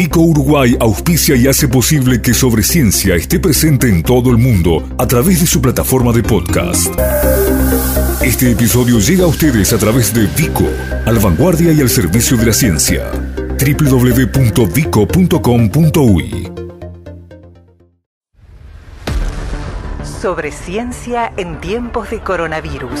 Vico Uruguay auspicia y hace posible que Sobre Ciencia esté presente en todo el mundo a través de su plataforma de podcast. Este episodio llega a ustedes a través de Vico, al vanguardia y al servicio de la ciencia. www.vico.com.uy Sobre ciencia en tiempos de coronavirus.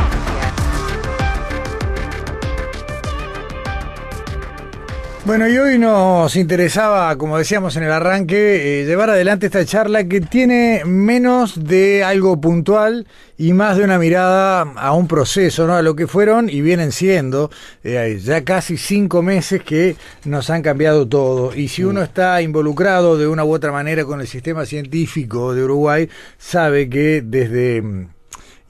Bueno, y hoy nos interesaba, como decíamos en el arranque, eh, llevar adelante esta charla que tiene menos de algo puntual y más de una mirada a un proceso, ¿no? A lo que fueron y vienen siendo eh, ya casi cinco meses que nos han cambiado todo. Y si uno está involucrado de una u otra manera con el sistema científico de Uruguay, sabe que desde mm,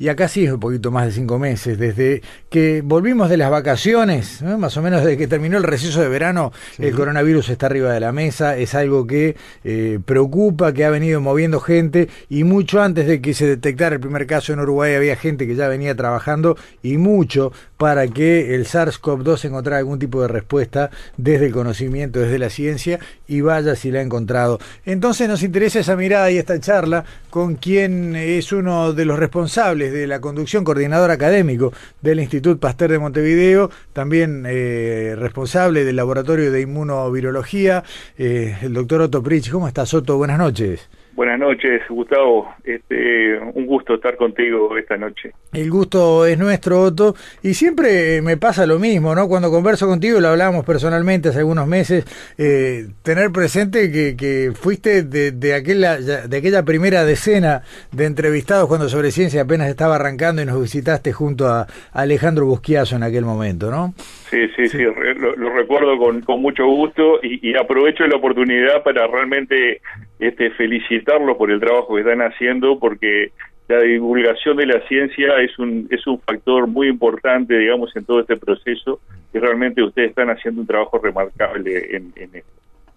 y acá sí es un poquito más de cinco meses, desde que volvimos de las vacaciones, más o menos desde que terminó el receso de verano, el coronavirus está arriba de la mesa, es algo que eh, preocupa, que ha venido moviendo gente y mucho antes de que se detectara el primer caso en Uruguay había gente que ya venía trabajando y mucho para que el SARS-CoV-2 encontrara algún tipo de respuesta desde el conocimiento, desde la ciencia y vaya si la ha encontrado. Entonces nos interesa esa mirada y esta charla con quien es uno de los responsables de la conducción, coordinador académico del Instituto Pasteur de Montevideo, también eh, responsable del laboratorio de inmunovirología, eh, el doctor Otto Prich. ¿Cómo estás, Otto? Buenas noches. Buenas noches, Gustavo. Este, un gusto estar contigo esta noche. El gusto es nuestro, Otto. Y siempre me pasa lo mismo, ¿no? Cuando converso contigo, lo hablábamos personalmente hace algunos meses, eh, tener presente que, que fuiste de, de, aquella, de aquella primera decena de entrevistados cuando sobre ciencia apenas estaba arrancando y nos visitaste junto a Alejandro Busquiazo en aquel momento, ¿no? Sí, sí, sí, lo, lo, recuerdo con, con mucho gusto y, y aprovecho la oportunidad para realmente este, felicitarlos por el trabajo que están haciendo porque la divulgación de la ciencia es un es un factor muy importante digamos en todo este proceso y realmente ustedes están haciendo un trabajo remarcable en, esto.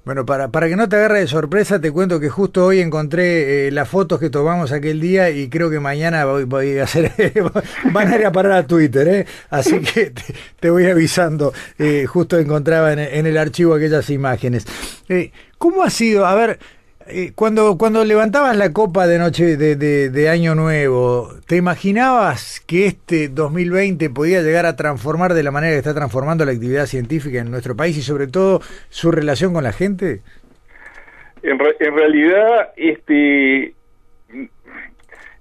Bueno, para, para que no te agarre de sorpresa, te cuento que justo hoy encontré eh, las fotos que tomamos aquel día y creo que mañana voy, a hacer, van a ir a parar a Twitter, ¿eh? así que te, te voy avisando. Eh, justo encontraba en, en, el archivo aquellas imágenes. Eh, ¿Cómo ha sido? A ver, eh, cuando, cuando levantabas la copa de noche de, de, de, Año Nuevo, ¿te imaginabas que este 2020 podía llegar a transformar de la manera que está transformando la actividad científica en nuestro país y sobre todo su relación con la gente? En, re, en realidad, este,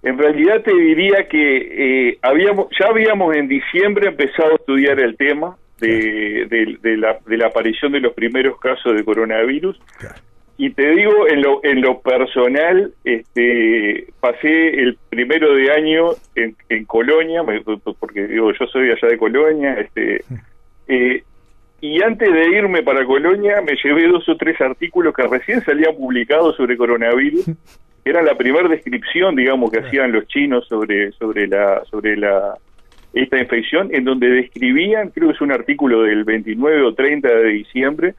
en realidad te diría que eh, habíamos, ya habíamos en diciembre empezado a estudiar el tema de, de, de, la, de la aparición de los primeros casos de coronavirus. Claro y te digo en lo en lo personal este pasé el primero de año en, en Colonia porque digo yo soy allá de Colonia este eh, y antes de irme para Colonia me llevé dos o tres artículos que recién salían publicados sobre coronavirus era la primera descripción digamos que hacían los chinos sobre sobre la sobre la esta infección en donde describían creo que es un artículo del 29 o 30 de diciembre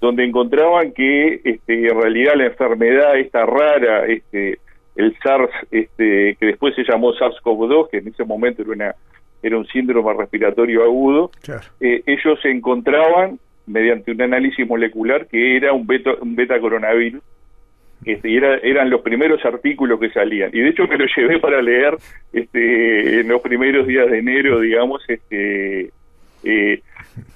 donde encontraban que este, en realidad la enfermedad esta rara, este, el SARS, este, que después se llamó SARS-CoV-2, que en ese momento era, una, era un síndrome respiratorio agudo, claro. eh, ellos encontraban mediante un análisis molecular que era un beta, un beta coronavirus, este, y era, eran los primeros artículos que salían. Y de hecho me lo llevé para leer este, en los primeros días de enero, digamos, este, eh,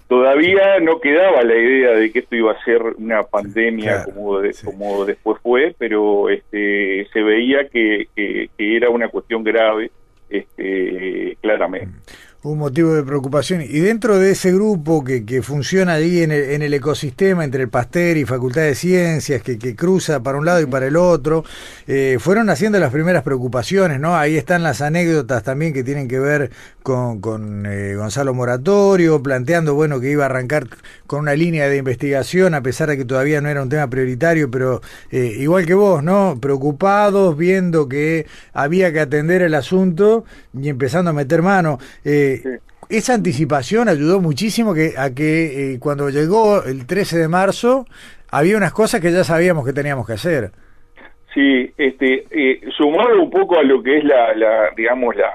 todavía no quedaba la idea de que esto iba a ser una pandemia claro, como, de, sí. como después fue, pero este, se veía que, que, que, era una cuestión grave, este, claramente. Un motivo de preocupación. Y dentro de ese grupo que, que funciona ahí en el, en el, ecosistema entre el Pasteur y Facultad de Ciencias, que, que cruza para un lado y para el otro, eh, fueron haciendo las primeras preocupaciones, ¿no? Ahí están las anécdotas también que tienen que ver con, con eh, Gonzalo Moratorio, planteando, bueno, que iba a arrancar con una línea de investigación, a pesar de que todavía no era un tema prioritario, pero eh, igual que vos, ¿no? Preocupados, viendo que había que atender el asunto y empezando a meter mano. Eh, esa anticipación ayudó muchísimo que, a que eh, cuando llegó el 13 de marzo había unas cosas que ya sabíamos que teníamos que hacer. Sí, este, eh, sumado un poco a lo que es la, la digamos, la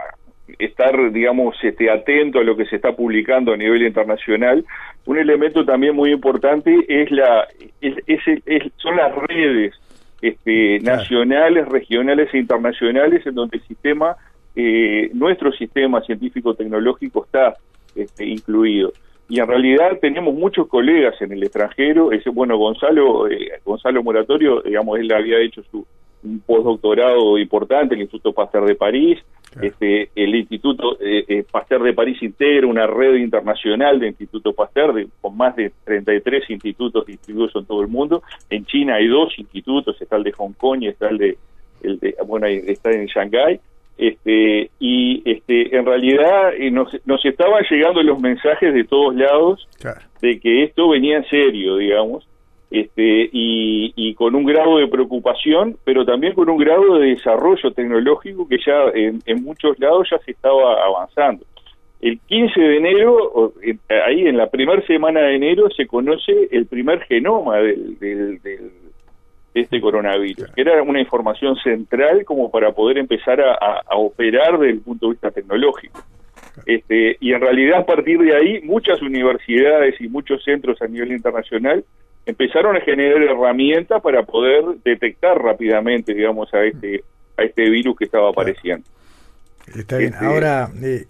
estar, digamos, este, atento a lo que se está publicando a nivel internacional, un elemento también muy importante es la, es, es, son las redes este, nacionales, regionales e internacionales en donde el sistema eh, nuestro sistema científico-tecnológico está este, incluido. Y en realidad tenemos muchos colegas en el extranjero. Ese, bueno, Gonzalo, eh, Gonzalo Moratorio, digamos, él había hecho su un postdoctorado importante en el Instituto Pasteur de París. Este, el Instituto eh, eh, Pasteur de París integra una red internacional de Instituto Pasteur de, con más de 33 institutos distribuidos en todo el mundo. En China hay dos institutos, está el de Hong Kong y está el de, el de bueno, está en Shanghái este, y este, en realidad eh, nos, nos estaban llegando los mensajes de todos lados de que esto venía en serio, digamos, este, y, y, con un grado de preocupación, pero también con un grado de desarrollo tecnológico que ya en, muchos lados ya se estaba avanzando. El 15 de enero, ahí en la primera semana de enero, se conoce el primer genoma del, del este coronavirus, que era una información central como para poder empezar a, operar desde el punto de vista tecnológico. Este, y en realidad a partir de ahí muchas universidades y muchos centros a nivel internacional empezaron a generar herramientas para poder detectar rápidamente, digamos, a este a este virus que estaba apareciendo. Está bien. Este, Ahora, eh,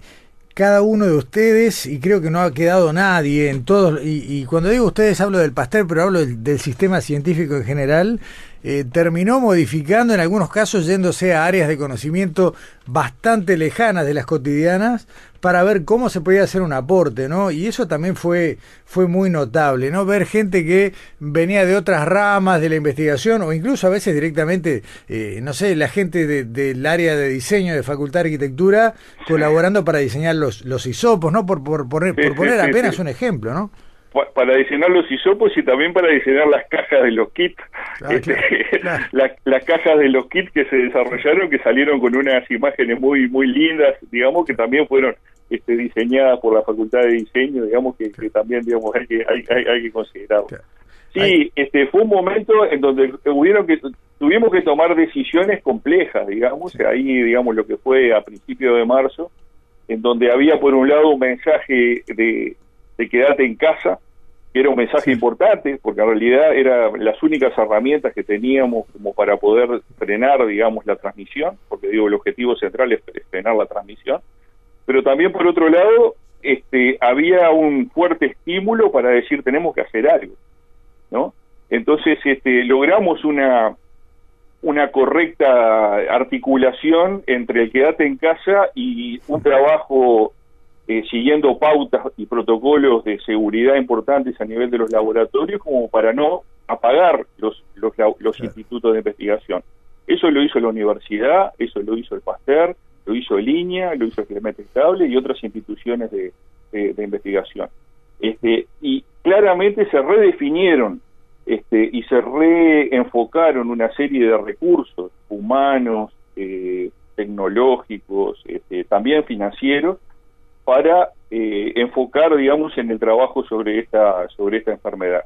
cada uno de ustedes, y creo que no ha quedado nadie en todos, y, cuando digo ustedes hablo del pastel, pero hablo del, sistema científico en general, eh, terminó modificando en algunos casos yéndose a áreas de conocimiento bastante lejanas de las cotidianas para ver cómo se podía hacer un aporte, ¿no? Y eso también fue, fue muy notable, ¿no? Ver gente que venía de otras ramas de la investigación o incluso a veces directamente, eh, no sé, la gente del área de diseño de Facultad de Arquitectura colaborando para diseñar los, los hisopos, ¿no? Por, por, poner, por poner apenas un ejemplo, ¿no? Para diseñar los hisopos y también para diseñar las cajas de los kits. Ah, este, las cajas de los kits que se desarrollaron, que salieron con unas imágenes muy muy lindas, digamos, que también fueron este, diseñadas por la Facultad de Diseño, digamos, que, también digamos hay que, hay, hay, que considerarlo. Sí, este fue un momento en donde hubieron que tuvimos que tomar decisiones complejas, digamos, ahí digamos lo que fue a principios de marzo, en donde había por un lado un mensaje de, de quedarte en casa, que era un mensaje importante, porque en realidad eran las únicas herramientas que teníamos como para poder frenar, digamos, la transmisión, porque digo, el objetivo central es frenar la transmisión, pero también por otro lado, este, había un fuerte estímulo para decir tenemos que hacer algo, ¿no? Entonces, este, logramos una una correcta articulación entre el quedate en casa y un trabajo eh, siguiendo pautas y protocolos de seguridad importantes a nivel de los laboratorios como para no apagar los, los, los institutos de investigación. Eso lo hizo la universidad, eso lo hizo el Pasteur, lo hizo Línea, lo hizo Clemente Estable y otras instituciones de, de, investigación. Este, y claramente se redefinieron este, y se reenfocaron una serie de recursos humanos, eh, tecnológicos, este, también financieros, para eh, enfocar, digamos, en el trabajo sobre esta, sobre esta enfermedad.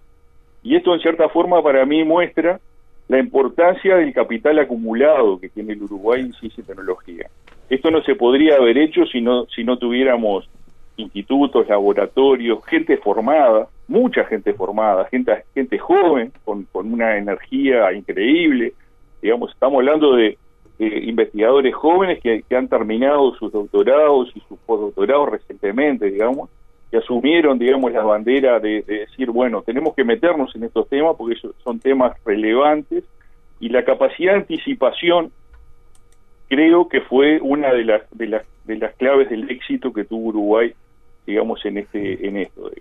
Y esto, en cierta forma, para mí muestra la importancia del capital acumulado que tiene el Uruguay en ciencia y tecnología. Esto no se podría haber hecho si no, si no tuviéramos institutos, laboratorios, gente formada, mucha gente formada, gente, gente joven, con, con una energía increíble. Digamos, estamos hablando de eh, investigadores jóvenes que, han terminado sus doctorados y sus postdoctorados recientemente, digamos, que asumieron, digamos, la bandera de, decir, bueno, tenemos que meternos en estos temas porque son temas relevantes y la capacidad de anticipación creo que fue una de las, de las, de las claves del éxito que tuvo Uruguay, digamos, en este en esto.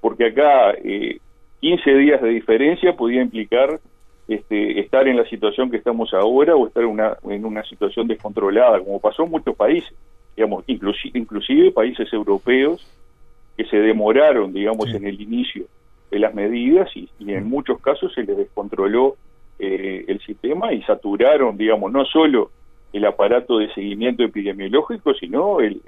Porque acá eh, 15 días de diferencia podía implicar este, estar en la situación que estamos ahora o estar en una, en una situación descontrolada, como pasó en muchos países, digamos, inclusive, inclusive países europeos que se demoraron, digamos, en el inicio de las medidas y, en muchos casos se les descontroló eh, el sistema y saturaron, digamos, no solo el aparato de seguimiento epidemiológico, sino el,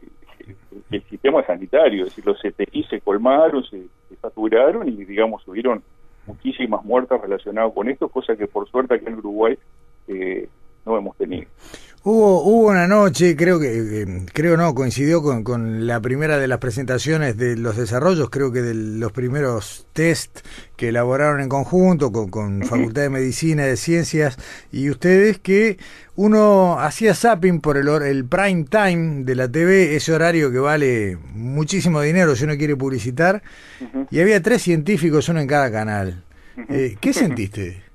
el, sistema sanitario, es decir, los CTI se colmaron, se, saturaron y, digamos, hubieron muchísimas muertes relacionadas con esto, cosa que por suerte aquí en Uruguay eh, no hemos tenido. Hubo, hubo una noche, creo que, eh, creo no, coincidió con, con, la primera de las presentaciones de los desarrollos, creo que de los primeros test que elaboraron en conjunto con, con Facultad de Medicina, de Ciencias y ustedes, que uno hacía zapping por el, el prime time de la TV, ese horario que vale muchísimo dinero si uno quiere publicitar, y había tres científicos, uno en cada canal. Eh, ¿Qué sentiste?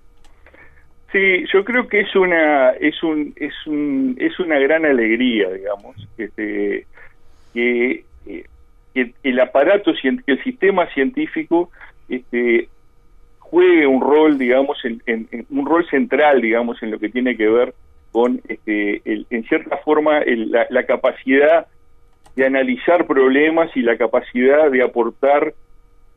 Sí, yo creo que es una es un es un es una gran alegría, digamos, que, eh, que el aparato que el sistema científico este juegue un rol, digamos, en, un rol central, digamos, en lo que tiene que ver con, este, en cierta forma, la, la capacidad de analizar problemas y la capacidad de aportar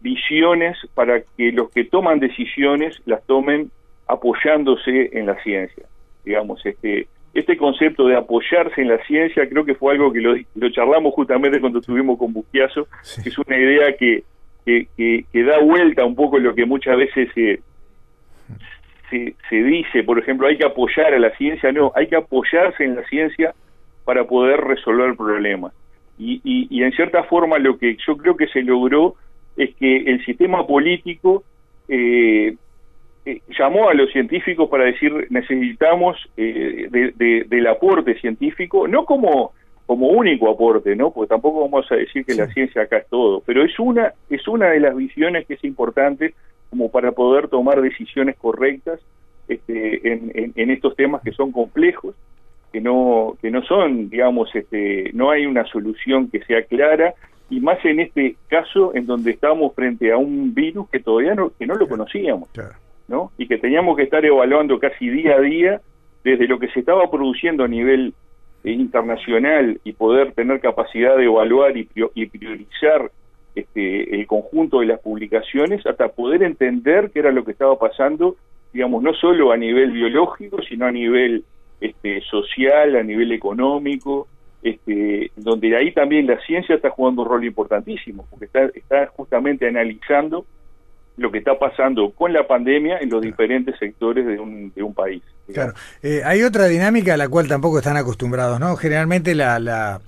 visiones para que los que toman decisiones las tomen apoyándose en la ciencia. Digamos, este, este concepto de apoyarse en la ciencia creo que fue algo que lo, charlamos justamente cuando estuvimos con Busquiazo, que es una idea que, que, da vuelta un poco lo que muchas veces se, se, dice, por ejemplo, hay que apoyar a la ciencia, no, hay que apoyarse en la ciencia para poder resolver problemas. Y, y, y en cierta forma lo que yo creo que se logró es que el sistema político eh, eh, llamó a los científicos para decir necesitamos eh, del aporte científico, no como como único aporte, ¿no? Porque tampoco vamos a decir que la ciencia acá es todo, pero es una es una de las visiones que es importante como para poder tomar decisiones correctas este, en, en, estos temas que son complejos, que no que no son, digamos, este, no hay una solución que sea clara y más en este caso en donde estamos frente a un virus que todavía no que no lo conocíamos. ¿No? Y que teníamos que estar evaluando casi día a día desde lo que se estaba produciendo a nivel eh, internacional y poder tener capacidad de evaluar y, priorizar este, el conjunto de las publicaciones hasta poder entender qué era lo que estaba pasando, digamos, no solo a nivel biológico, sino a nivel este, social, a nivel económico, este, donde ahí también la ciencia está jugando un rol importantísimo, porque está, está justamente analizando lo que está pasando con la pandemia en los diferentes sectores de un, de un país. Claro, eh, hay otra dinámica a la cual tampoco están acostumbrados, ¿no? Generalmente la, la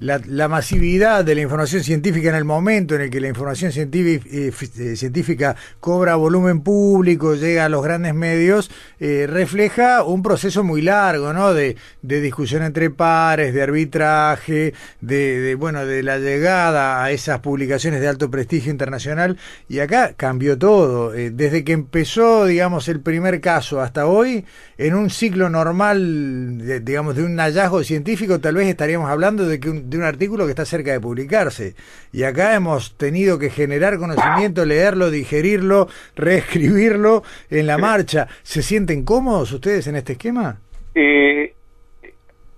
la, masividad de la información científica en el momento en el que la información científica, eh, eh, científica cobra volumen público, llega a los grandes medios, eh, refleja un proceso muy largo, ¿no? De, discusión entre pares, de arbitraje, de, bueno, de la llegada a esas publicaciones de alto prestigio internacional. Y acá cambió todo. desde que empezó, digamos, el primer caso hasta hoy, en un ciclo normal, digamos, de un hallazgo científico, tal vez estaríamos hablando de que un, de un artículo que está cerca de publicarse. Y acá hemos tenido que generar conocimiento, leerlo, digerirlo, reescribirlo en la marcha. ¿Se sienten cómodos ustedes en este esquema? Eh,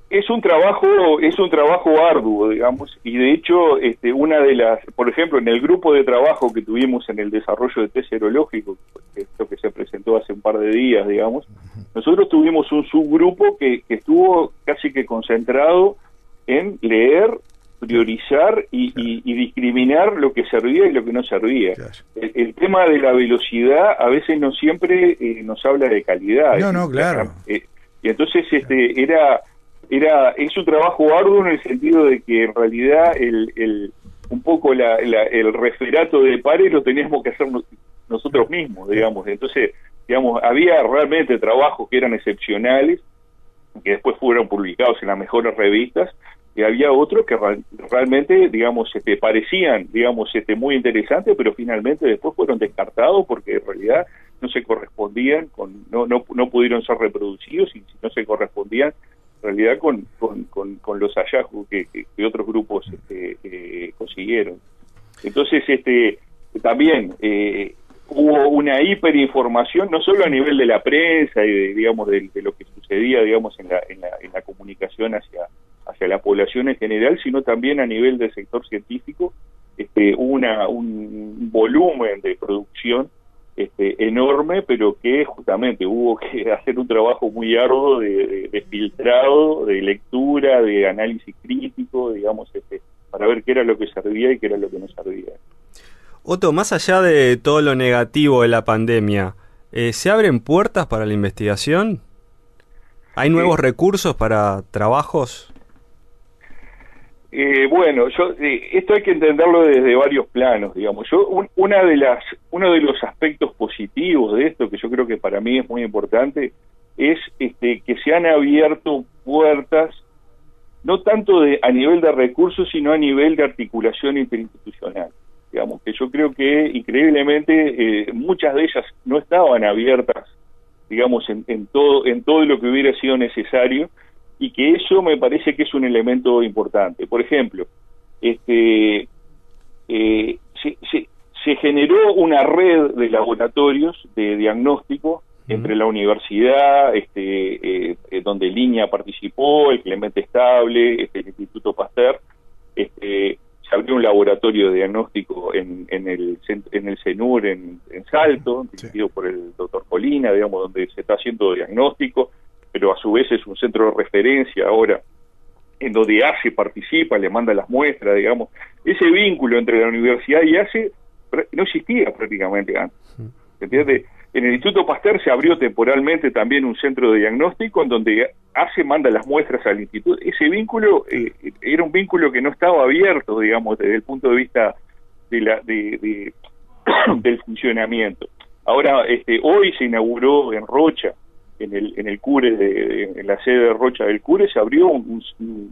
es un trabajo es un trabajo arduo digamos y de hecho este una de las por ejemplo en el grupo de trabajo que tuvimos en el desarrollo de test serológico esto que se presentó hace un par de días digamos nosotros tuvimos un subgrupo que, que estuvo casi que concentrado en leer, priorizar y, discriminar lo que servía y lo que no servía. El, tema de la velocidad a veces no siempre eh, nos habla de calidad. No, no, claro. Eh, y entonces este era era es un trabajo arduo en el sentido de que en realidad el, el un poco la, el referato de pares lo teníamos que hacer nosotros mismos, digamos. Entonces, digamos, había realmente trabajos que eran excepcionales, que después fueron publicados en las mejores revistas, y había otros que realmente, digamos, este, parecían, digamos, este, muy interesantes, pero finalmente después fueron descartados porque en realidad no se correspondían, con, no, no, no pudieron ser reproducidos y no se correspondían realidad con, con, los hallazgos que, otros grupos este, eh, consiguieron. Entonces, este también eh, hubo una hiperinformación, no solo a nivel de la prensa y de, digamos de, lo que sucedía digamos en la, en la, en la comunicación hacia hacia la población en general, sino también a nivel del sector científico, este, una, un volumen de producción este, enorme, pero que justamente hubo que hacer un trabajo muy arduo de, filtrado, de lectura, de análisis crítico, digamos, este, para ver qué era lo que servía y qué era lo que no servía. Otto, más allá de todo lo negativo de la pandemia, eh, ¿se abren puertas para la investigación? ¿Hay nuevos recursos para trabajos? Eh, bueno, yo eh, esto hay que entenderlo desde varios planos, digamos. Yo una de las uno de los aspectos positivos de esto que yo creo que para mí es muy importante es este que se han abierto puertas no tanto de a nivel de recursos sino a nivel de articulación interinstitucional. Digamos que yo creo que increíblemente eh, muchas de ellas no estaban abiertas, digamos en, en todo en todo lo que hubiera sido necesario y que eso me parece que es un elemento importante. Por ejemplo, este, eh, se, se, generó una red de laboratorios de diagnóstico entre la universidad, este, eh, eh, donde Línea participó, el Clemente Estable, este, el Instituto Pasteur, este, se abrió un laboratorio de diagnóstico en, en, el, en el CENUR en, Salto, dirigido por el doctor Colina, digamos, donde se está haciendo diagnóstico pero a su vez es un centro de referencia ahora en donde ACE participa, le manda las muestras, digamos. Ese vínculo entre la universidad y ACE no existía prácticamente antes. ¿Entiendes? En el Instituto Pasteur se abrió temporalmente también un centro de diagnóstico en donde ACE manda las muestras al instituto. Ese vínculo eh, era un vínculo que no estaba abierto, digamos, desde el punto de vista de la, de, del funcionamiento. Ahora, este, hoy se inauguró en Rocha en el, en el CURE, de, en la sede de Rocha del CURE, se abrió un,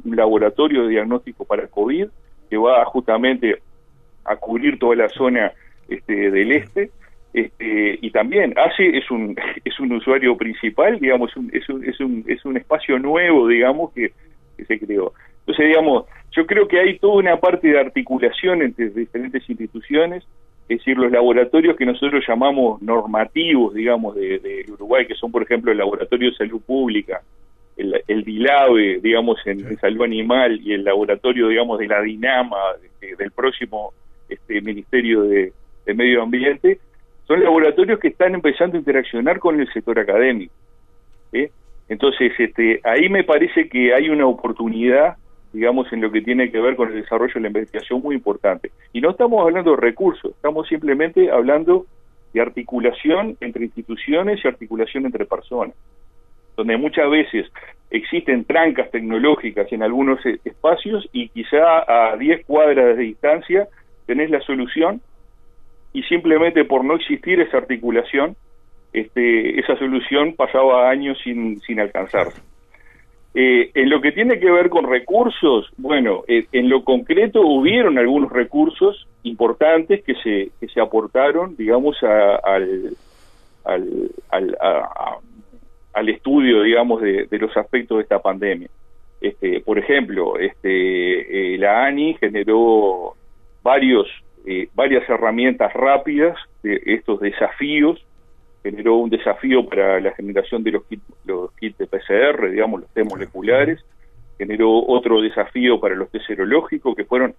laboratorio de diagnóstico para COVID que va justamente a cubrir toda la zona este, del este. Este, y también ACE es un es un usuario principal digamos es un, es un, es un espacio nuevo digamos que, que se creó. Entonces digamos yo creo que hay toda una parte de articulación entre diferentes instituciones es decir, los laboratorios que nosotros llamamos normativos, digamos, de, Uruguay, que son, por ejemplo, el Laboratorio de Salud Pública, el, el DILAVE, digamos, en, salud animal, y el laboratorio, digamos, de la DINAMA, del próximo este, Ministerio de, Medio Ambiente, son laboratorios que están empezando a interaccionar con el sector académico. Entonces, este, ahí me parece que hay una oportunidad digamos, en lo que tiene que ver con el desarrollo de la investigación muy importante. Y no estamos hablando de recursos, estamos simplemente hablando de articulación entre instituciones y articulación entre personas, donde muchas veces existen trancas tecnológicas en algunos e-, espacios y quizá a 10 cuadras de distancia tenés la solución y simplemente por no existir esa articulación, este, esa solución pasaba años sin, sin alcanzarse. Eh, en lo que tiene que ver con recursos, bueno, eh, en lo concreto hubieron algunos recursos importantes que se, que se aportaron, digamos, al, al, al, estudio, digamos, de, los aspectos de esta pandemia. Este, por ejemplo, este, eh, la ANI generó varios, varias herramientas rápidas de estos desafíos generó un desafío para la generación de los kits, los kits de PCR, digamos, los test moleculares, generó otro desafío para los test serológicos, que fueron,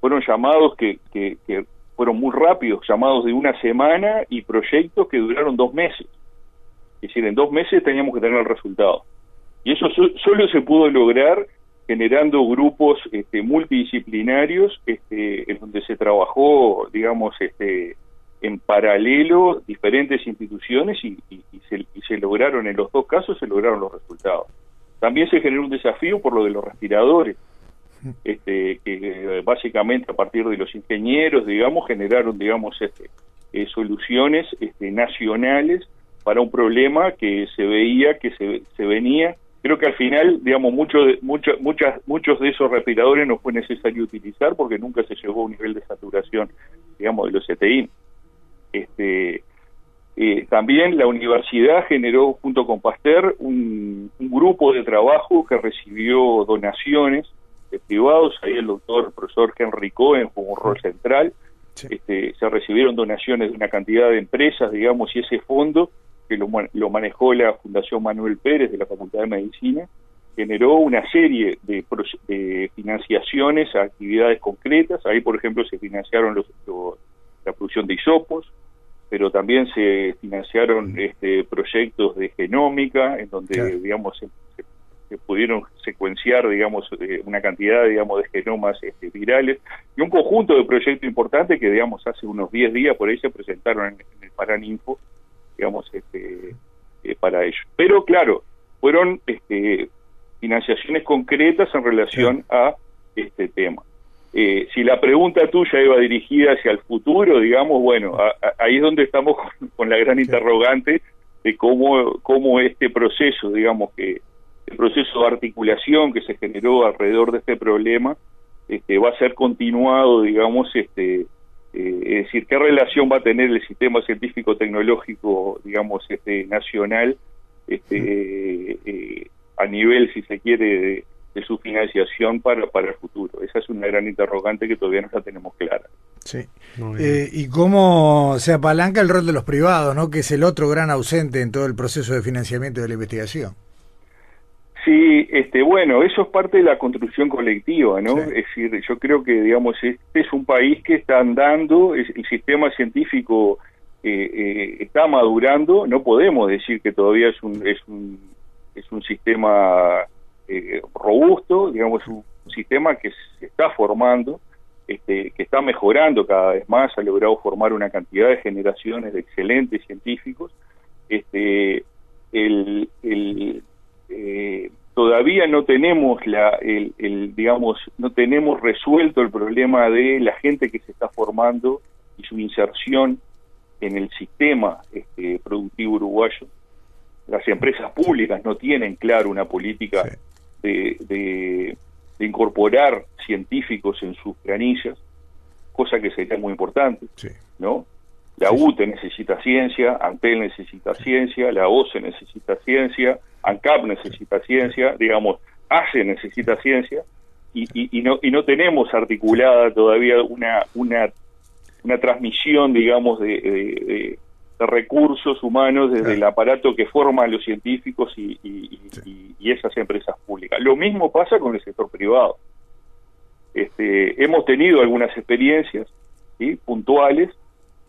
fueron llamados que, que, fueron muy rápidos, llamados de una semana y proyectos que duraron dos meses. Es decir, en dos meses teníamos que tener el resultado. Y eso solo se pudo lograr generando grupos este, multidisciplinarios este, en donde se trabajó, digamos, este, en paralelo diferentes instituciones y, se, lograron, en los dos casos se lograron los resultados. También se generó un desafío por lo de los respiradores, este, que básicamente a partir de los ingenieros, digamos, generaron, digamos, este, eh, soluciones este, nacionales para un problema que se veía, que se, se venía. Creo que al final, digamos, mucho mucho, muchas, muchos de esos respiradores no fue necesario utilizar porque nunca se llegó a un nivel de saturación, digamos, de los CTI. Este, Eh, también la universidad generó junto con Pasteur un, grupo de trabajo que recibió donaciones de privados, ahí el doctor el profesor Henry Cohen jugó un rol central, este, se recibieron donaciones de una cantidad de empresas, digamos, y ese fondo que lo, lo manejó la Fundación Manuel Pérez de la Facultad de Medicina, generó una serie de, de, financiaciones a actividades concretas. Ahí, por ejemplo, se financiaron los, la producción de hisopos, pero también se financiaron este, proyectos de genómica, en donde, digamos, se, pudieron secuenciar, digamos, eh, una cantidad, digamos, de genomas este, virales, y un conjunto de proyectos importantes que, digamos, hace unos 10 días por ahí se presentaron en, el Paraninfo, digamos, este, eh, para ello. Pero, claro, fueron este, financiaciones concretas en relación a este tema. Eh, si la pregunta tuya iba dirigida hacia el futuro, digamos, bueno, ahí es donde estamos con, la gran interrogante de cómo, cómo este proceso, digamos, que el proceso de articulación que se generó alrededor de este problema este, va a ser continuado, digamos, este, eh, es decir, qué relación va a tener el sistema científico-tecnológico, digamos, este, nacional, este, eh, a nivel, si se quiere, de, su financiación para, para el futuro. Esa es una gran interrogante que todavía no la tenemos clara. Sí. Eh, y cómo se apalanca el rol de los privados, ¿no? que es el otro gran ausente en todo el proceso de financiamiento de la investigación. Sí, este, bueno, eso es parte de la construcción colectiva, ¿no? Es decir, yo creo que, digamos, este es un país que está andando, el sistema científico eh, eh, está madurando, no podemos decir que todavía es un, es un es un sistema eh, robusto, digamos, un sistema que se está formando, este, que está mejorando cada vez más, ha logrado formar una cantidad de generaciones de excelentes científicos. Este, el, eh, todavía no tenemos la, el, digamos, no tenemos resuelto el problema de la gente que se está formando y su inserción en el sistema este, productivo uruguayo. Las empresas públicas no tienen claro una política de, de, incorporar científicos en sus planillas, cosa que sería muy importante, ¿no? La UTE necesita ciencia, ANTEL necesita ciencia, la OCE necesita ciencia, ANCAP necesita ciencia, digamos, ACE necesita ciencia, y, y, no, y no tenemos articulada todavía una, una, una transmisión, digamos, de, de recursos humanos desde el aparato que forma a los científicos y, esas empresas públicas. Lo mismo pasa con el sector privado. Este, hemos tenido algunas experiencias puntuales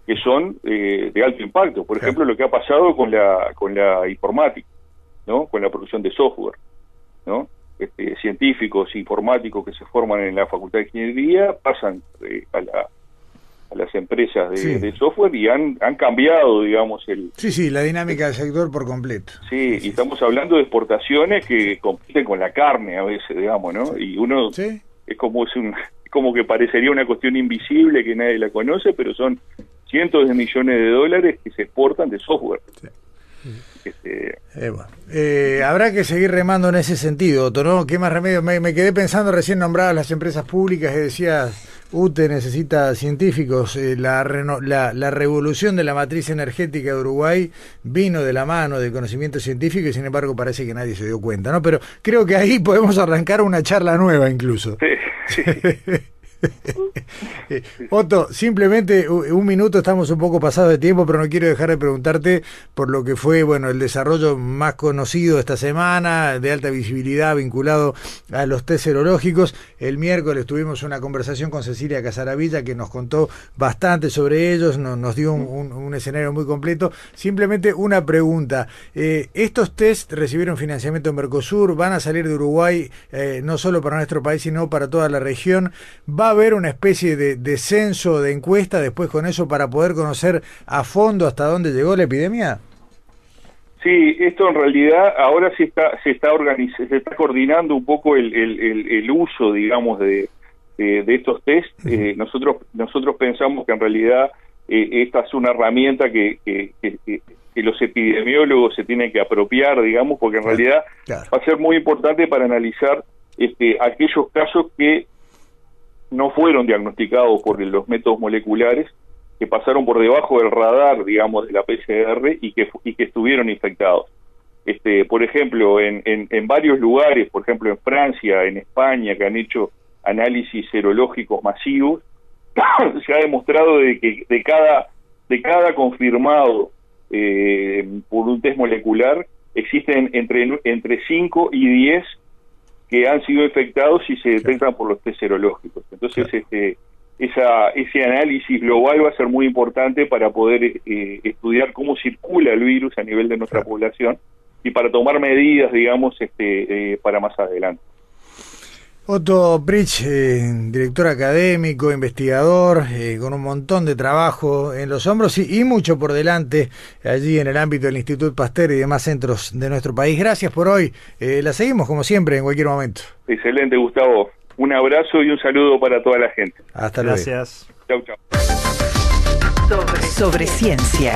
que son eh, de alto impacto. Por ejemplo, lo que ha pasado con la con la informática, ¿no? Con la producción de software, ¿no? Este, científicos informáticos que se forman en la Facultad de Ingeniería pasan eh, a la a las empresas de, software y han, han cambiado, digamos, el... Sí, sí, la dinámica del sector por completo. Sí, y estamos hablando de exportaciones que compiten con la carne a veces, digamos, ¿no? Y uno es como es un como que parecería una cuestión invisible que nadie la conoce, pero son cientos de millones de dólares que se exportan de software. Este... Eh, eh, habrá que seguir remando en ese sentido, ¿no? ¿Qué más remedio? Me, me quedé pensando recién nombradas las empresas públicas y decías UTE necesita científicos. Eh, la, la, revolución de la matriz energética de Uruguay vino de la mano del conocimiento científico y sin embargo parece que nadie se dio cuenta, ¿no? Pero creo que ahí podemos arrancar una charla nueva incluso. Sí, Otto, simplemente un minuto, estamos un poco pasados de tiempo, pero no quiero dejar de preguntarte por lo que fue bueno el desarrollo más conocido esta semana, de alta visibilidad vinculado a los test serológicos. El miércoles tuvimos una conversación con Cecilia Casaravilla que nos contó bastante sobre ellos, nos, dio un, escenario muy completo. Simplemente una pregunta, eh, ¿estos test recibieron financiamiento en Mercosur? ¿Van a salir de Uruguay eh, no solo para nuestro país, sino para toda la región? ¿Va a haber una especie de, de censo, de encuesta después con eso para poder conocer a fondo hasta dónde llegó la epidemia? Sí, esto en realidad ahora se está se está se está coordinando un poco el, el, uso, digamos, de, de, estos test. Eh, nosotros nosotros pensamos que en realidad eh, esta es una herramienta que, que, que, los epidemiólogos se tienen que apropiar, digamos, porque en realidad va a ser muy importante para analizar este, aquellos casos que no fueron diagnosticados por los métodos moleculares que pasaron por debajo del radar, digamos, de la PCR y que, estuvieron infectados. Este, por ejemplo, en, en, varios lugares, por ejemplo en Francia, en España, que han hecho análisis serológicos masivos, se ha demostrado de que de cada, de cada confirmado eh, por un test molecular, existen entre, entre 5 y 10 que han sido infectados y se detectan por los test serológicos. Entonces, este, esa, ese análisis global va a ser muy importante para poder eh, estudiar cómo circula el virus a nivel de nuestra población y para tomar medidas, digamos, este, eh, para más adelante. Otto Bridge, eh, director académico, investigador, con un montón de trabajo en los hombros y, mucho por delante allí en el ámbito del Instituto Pasteur y demás centros de nuestro país. Gracias por hoy. la seguimos como siempre en cualquier momento. Excelente, Gustavo. Un abrazo y un saludo para toda la gente. Hasta luego. Gracias. Chau, chau. Sobre, ciencia.